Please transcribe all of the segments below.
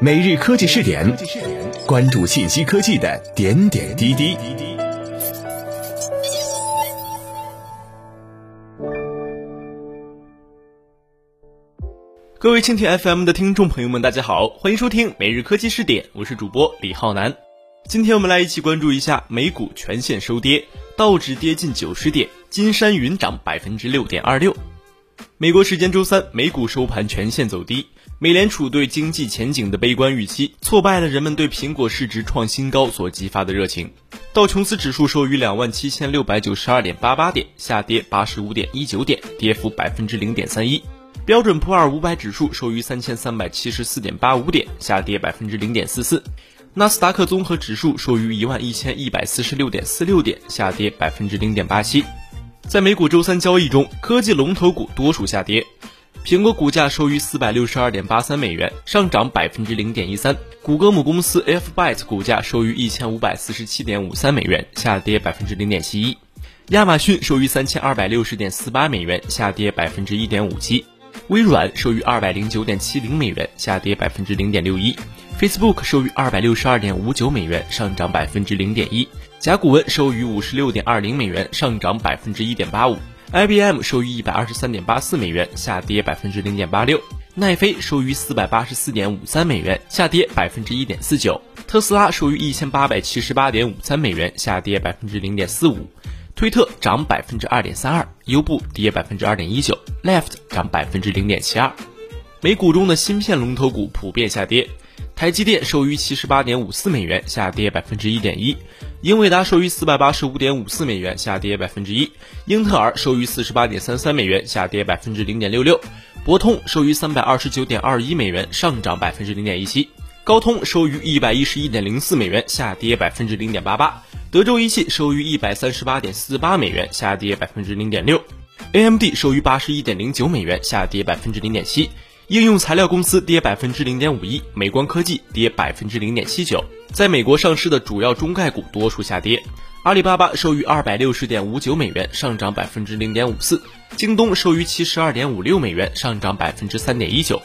每日科技试点，关注信息科技的点点滴滴。各位蜻蜓 FM 的听众朋友们，大家好，欢迎收听每日科技试点，我是主播李浩南。今天我们来一起关注一下美股全线收跌，道指跌近九十点，金山云涨百分之六点二六。美国时间周三，美股收盘全线走低。美联储对经济前景的悲观预期，挫败了人们对苹果市值创新高所激发的热情。道琼斯指数收于两万七千六百九十二点八八点，下跌八十五点一九点，跌幅百分之零点三一。标准普尔五百指数收于三千三百七十四点八五点，下跌百分之零点四四。纳斯达克综合指数收于一万一千一百四十六点四六点，下跌百分之零点八七。在美股周三交易中，科技龙头股多数下跌。苹果股价收于四百六十二点八三美元，上涨百分之零点一三。谷歌母公司 Alphabet 股价收于一千五百四十七点五三美元，下跌百分之零点七一。亚马逊收于三千二百六十点四八美元，下跌百分之一点五七。微软收于二百零九点七零美元，下跌百分之零点六一。Facebook 收于二百六十二点五九美元，上涨百分之零点一。甲骨文收于五十六点二零美元，上涨百分之一点八五。IBM 收于一百二十三点八四美元，下跌百分之零点八六。奈飞收于四百八十四点五三美元，下跌百分之一点四九。特斯拉收于一千八百七十八点五三美元，下跌百分之零点四五。推特涨百分之二点三二，优步跌百分之二点一九，Left 涨百分之零点七二。美股中的芯片龙头股普遍下跌。台积电收于七十八点五四美元，下跌百分之一点一；英伟达收于四百八十五点五四美元，下跌百分之一；英特尔收于四十八点三三美元，下跌百分之零点六六；博通收于三百二十九点二一美元，上涨百分之零点一七；高通收于一百一十一点零四美元，下跌百分之零点八八；德州仪器收于一百三十八点四八美元，下跌百分之零点六。；AMD 收于八十一点零九美元，下跌百分之零点七。应用材料公司跌百分之零点五一，美光科技跌百分之零点七九。在美国上市的主要中概股多数下跌。阿里巴巴收于二百六十点五九美元，上涨百分之零点五四。京东收于七十二点五六美元，上涨百分之三点一九。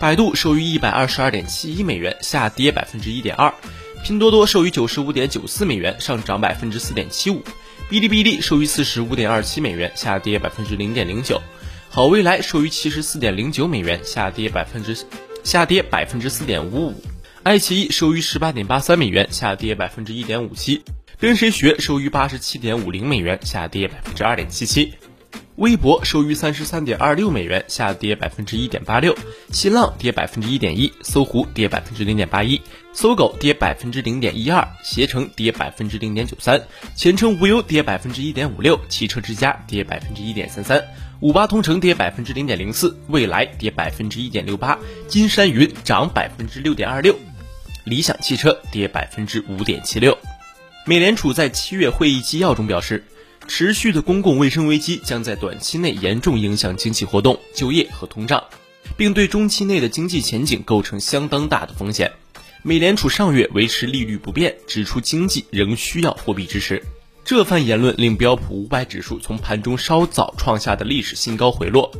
百度收于一百二十二点七一美元，下跌百分之一点二。拼多多收于九十五点九四美元，上涨百分之四点七五。哔哩哔哩收于四十五点二七美元，下跌百分之零点零九。好未来收于七十四点零九美元，下跌百分之下跌百分之四点五五。爱奇艺收于十八点八三美元，下跌百分之一点五七。跟谁学收于八十七点五零美元，下跌百分之二点七七。微博收于三十三点二六美元，下跌百分之一点八六。新浪跌百分之一点一，搜狐跌百分之零点八一，搜狗跌百分之零点一二，携程跌百分之零点九三，前程无忧跌百分之一点五六，汽车之家跌百分之一点三三。五八同城跌百分之零点零四，蔚来跌百分之一点六八，金山云涨百分之六点二六，理想汽车跌百分之五点七六。美联储在七月会议纪要中表示，持续的公共卫生危机将在短期内严重影响经济活动、就业和通胀，并对中期内的经济前景构成相当大的风险。美联储上月维持利率不变，指出经济仍需要货币支持。这番言论令标普五百指数从盘中稍早创下的历史新高回落。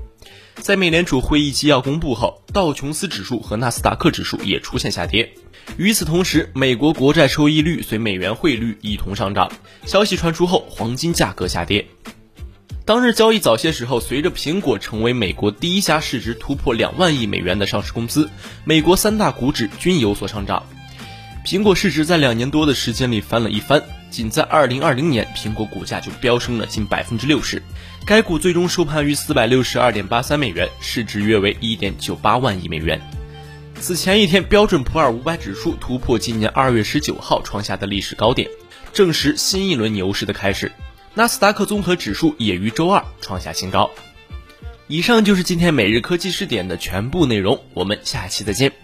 在美联储会议纪要公布后，道琼斯指数和纳斯达克指数也出现下跌。与此同时，美国国债收益率随美元汇率一同上涨。消息传出后，黄金价格下跌。当日交易早些时候，随着苹果成为美国第一家市值突破两万亿美元的上市公司，美国三大股指均有所上涨。苹果市值在两年多的时间里翻了一番。仅在二零二零年，苹果股价就飙升了近百分之六十。该股最终收盘于四百六十二点八三美元，市值约为一点九八万亿美元。此前一天，标准普尔五百指数突破今年二月十九号创下的历史高点，证实新一轮牛市的开始。纳斯达克综合指数也于周二创下新高。以上就是今天每日科技视点的全部内容，我们下期再见。